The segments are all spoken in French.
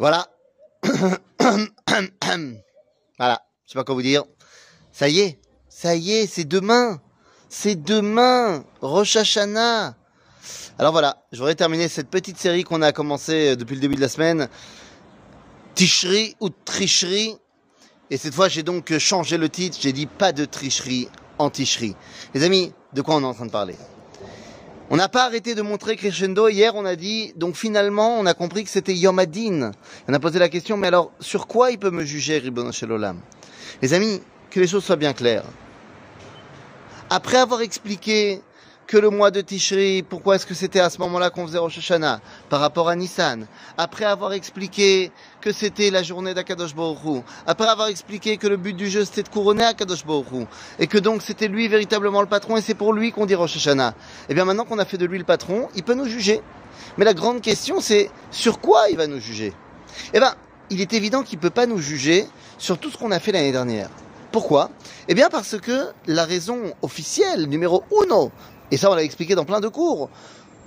Voilà. voilà. Je sais pas quoi vous dire. Ça y est. Ça y est, c'est demain. C'est demain. Rosh Hashanah. Alors voilà, je voudrais terminer cette petite série qu'on a commencé depuis le début de la semaine. Ticherie ou tricherie. Et cette fois, j'ai donc changé le titre. J'ai dit pas de tricherie en ticherie. Les amis, de quoi on est en train de parler? On n'a pas arrêté de montrer crescendo. Hier, on a dit, donc finalement, on a compris que c'était Yom Adin. On a posé la question, mais alors, sur quoi il peut me juger, Ribon Olam Les amis, que les choses soient bien claires. Après avoir expliqué que le mois de Tishri, pourquoi est-ce que c'était à ce moment-là qu'on faisait Rosh Hashanah par rapport à Nissan Après avoir expliqué que c'était la journée d'Akadosh Baruch après avoir expliqué que le but du jeu c'était de couronner Akadosh Baruch et que donc c'était lui véritablement le patron et c'est pour lui qu'on dit Rosh Hashanah. Et eh bien maintenant qu'on a fait de lui le patron, il peut nous juger. Mais la grande question c'est sur quoi il va nous juger? Eh bien, il est évident qu'il peut pas nous juger sur tout ce qu'on a fait l'année dernière. Pourquoi? Eh bien parce que la raison officielle numéro uno et ça on l'a expliqué dans plein de cours,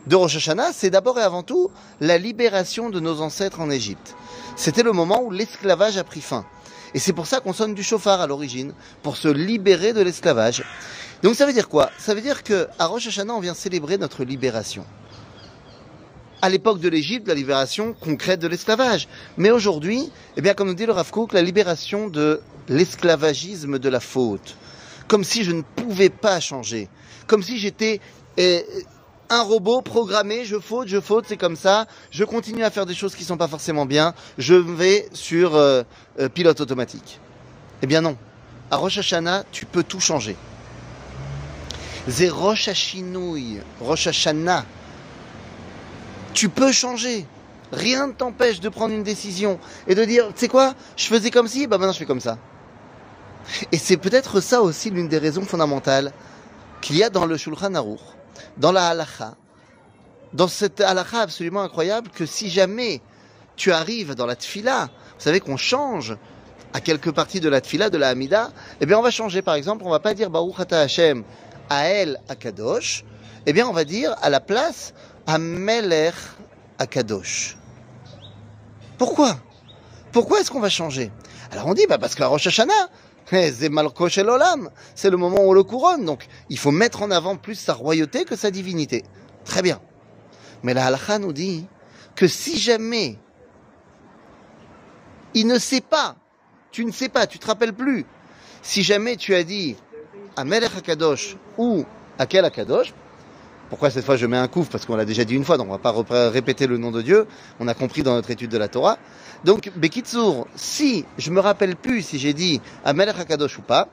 de Rosh Hashanah, c'est d'abord et avant tout la libération de nos ancêtres en Égypte. C'était le moment où l'esclavage a pris fin. Et c'est pour ça qu'on sonne du chauffard à l'origine, pour se libérer de l'esclavage. Donc ça veut dire quoi? Ça veut dire que à Rosh Hashanah, on vient célébrer notre libération. À l'époque de l'Égypte, la libération concrète de l'esclavage. Mais aujourd'hui, eh bien, comme nous dit le Rav Kook, la libération de l'esclavagisme de la faute. Comme si je ne pouvais pas changer comme si j'étais euh, un robot programmé, je faute, je faute, c'est comme ça, je continue à faire des choses qui sont pas forcément bien, je vais sur euh, euh, pilote automatique. Eh bien non. À Rosh Hashanah, tu peux tout changer. C'est Rosh Hashinouille, Rosh Hashanah. Tu peux changer. Rien ne t'empêche de prendre une décision et de dire, tu sais quoi, je faisais comme ci, bah maintenant je fais comme ça. Et c'est peut-être ça aussi l'une des raisons fondamentales qu'il y a dans le Shulchan Aruch, dans la halacha, dans cette halacha absolument incroyable que si jamais tu arrives dans la tfila, vous savez qu'on change à quelques parties de la tfila, de la Hamida, eh bien on va changer. Par exemple, on va pas dire Baruch Ata Hashem Ael Akadosh, eh bien on va dire à la place Amelech Akadosh. Pourquoi? Pourquoi est-ce qu'on va changer? Alors on dit bah parce qu'à Rosh Hashanah, c'est le moment où on le couronne. Donc, il faut mettre en avant plus sa royauté que sa divinité. Très bien. Mais la halakha nous dit que si jamais il ne sait pas, tu ne sais pas, tu te rappelles plus, si jamais tu as dit à Melech Akadosh ou à quel Akadosh, pourquoi cette fois je mets un couf Parce qu'on l'a déjà dit une fois, donc on va pas répéter le nom de Dieu. On a compris dans notre étude de la Torah. Donc, Bekitsour, si je me rappelle plus si j'ai dit Amelech HaKadosh ou pas,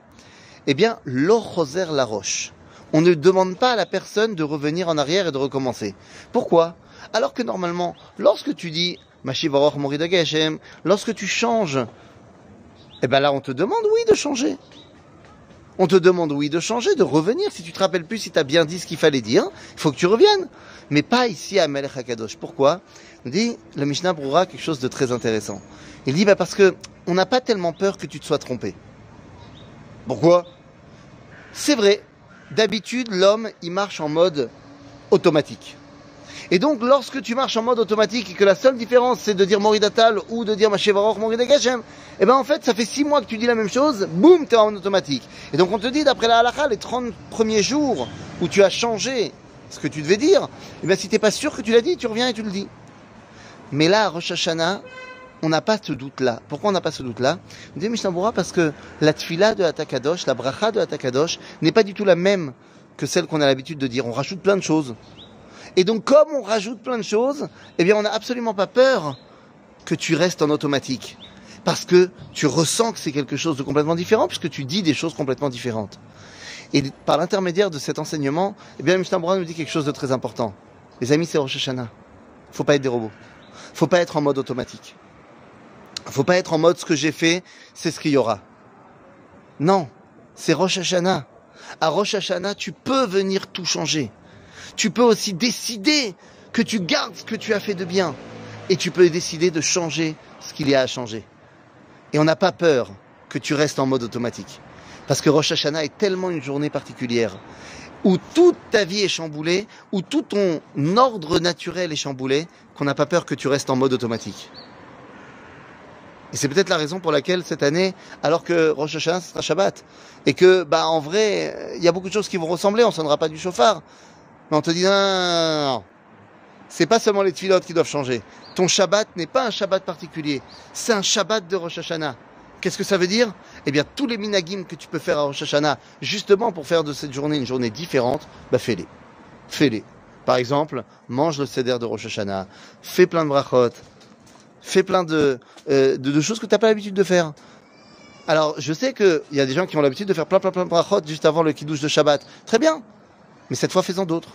eh bien, l'Ochoser la roche. On ne demande pas à la personne de revenir en arrière et de recommencer. Pourquoi? Alors que normalement, lorsque tu dis Mashivarach Moridageshem, lorsque tu changes, eh bien là, on te demande, oui, de changer. On te demande, oui, de changer, de revenir. Si tu te rappelles plus, si tu as bien dit ce qu'il fallait dire, il faut que tu reviennes. Mais pas ici à Melech HaKadosh. Pourquoi? Il dit, le Mishnah Broura quelque chose de très intéressant. Il dit, bah parce que on n'a pas tellement peur que tu te sois trompé. Pourquoi? C'est vrai. D'habitude, l'homme, il marche en mode automatique. Et donc, lorsque tu marches en mode automatique et que la seule différence c'est de dire Moridatal ou de dire Mashevaror Moridagashem, eh ben en fait, ça fait six mois que tu dis la même chose, boum, tu es en automatique. Et donc, on te dit, d'après la halakha, les 30 premiers jours où tu as changé ce que tu devais dire, eh ben si t'es pas sûr que tu l'as dit, tu reviens et tu le dis. Mais là, à Rosh Hashanah, on n'a pas ce doute-là. Pourquoi on n'a pas ce doute-là? On dit parce que la tfila de Atakadosh, la bracha de Atakadosh, n'est pas du tout la même que celle qu'on a l'habitude de dire. On rajoute plein de choses. Et donc, comme on rajoute plein de choses, eh bien, on n'a absolument pas peur que tu restes en automatique. Parce que tu ressens que c'est quelque chose de complètement différent, puisque tu dis des choses complètement différentes. Et par l'intermédiaire de cet enseignement, eh bien, nous dit quelque chose de très important. Les amis, c'est Rosh Hashanah. Faut pas être des robots. Faut pas être en mode automatique. Faut pas être en mode ce que j'ai fait, c'est ce qu'il y aura. Non. C'est Rosh Hashanah. À Rosh Hashanah, tu peux venir tout changer tu peux aussi décider que tu gardes ce que tu as fait de bien. Et tu peux décider de changer ce qu'il y a à changer. Et on n'a pas peur que tu restes en mode automatique. Parce que Rosh Hashanah est tellement une journée particulière où toute ta vie est chamboulée, où tout ton ordre naturel est chamboulé, qu'on n'a pas peur que tu restes en mode automatique. Et c'est peut-être la raison pour laquelle cette année, alors que Rosh Hashanah sera Shabbat, et que, bah, en vrai, il y a beaucoup de choses qui vont ressembler, on sonnera pas du chauffard. Mais on te dit, non, non, non, non. C'est pas seulement les tfilotes qui doivent changer. Ton Shabbat n'est pas un Shabbat particulier. C'est un Shabbat de Rosh Hashanah. Qu'est-ce que ça veut dire? Eh bien, tous les minagim que tu peux faire à Rosh Hashanah, justement pour faire de cette journée une journée différente, bah fais-les. Fais-les. Par exemple, mange le seder de Rosh Hashanah, fais plein de brachot, fais plein de, euh, de, de choses que tu n'as pas l'habitude de faire. Alors, je sais qu'il y a des gens qui ont l'habitude de faire plein, plein, plein de brachot juste avant le kiddush de Shabbat. Très bien. Mais cette fois, fais-en d'autres.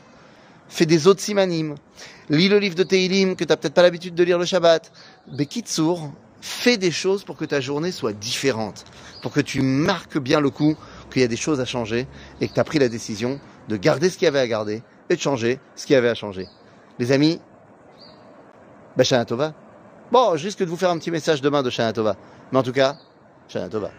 Fais des autres simanim. Lis le livre de Teilim que tu n'as peut-être pas l'habitude de lire le Shabbat. Bekitsour, fais des choses pour que ta journée soit différente. Pour que tu marques bien le coup qu'il y a des choses à changer et que tu as pris la décision de garder ce qu'il y avait à garder et de changer ce qu'il y avait à changer. Les amis, Shana Tova. Bon, je risque de vous faire un petit message demain de Shana Tova. Mais en tout cas, Shana Tova.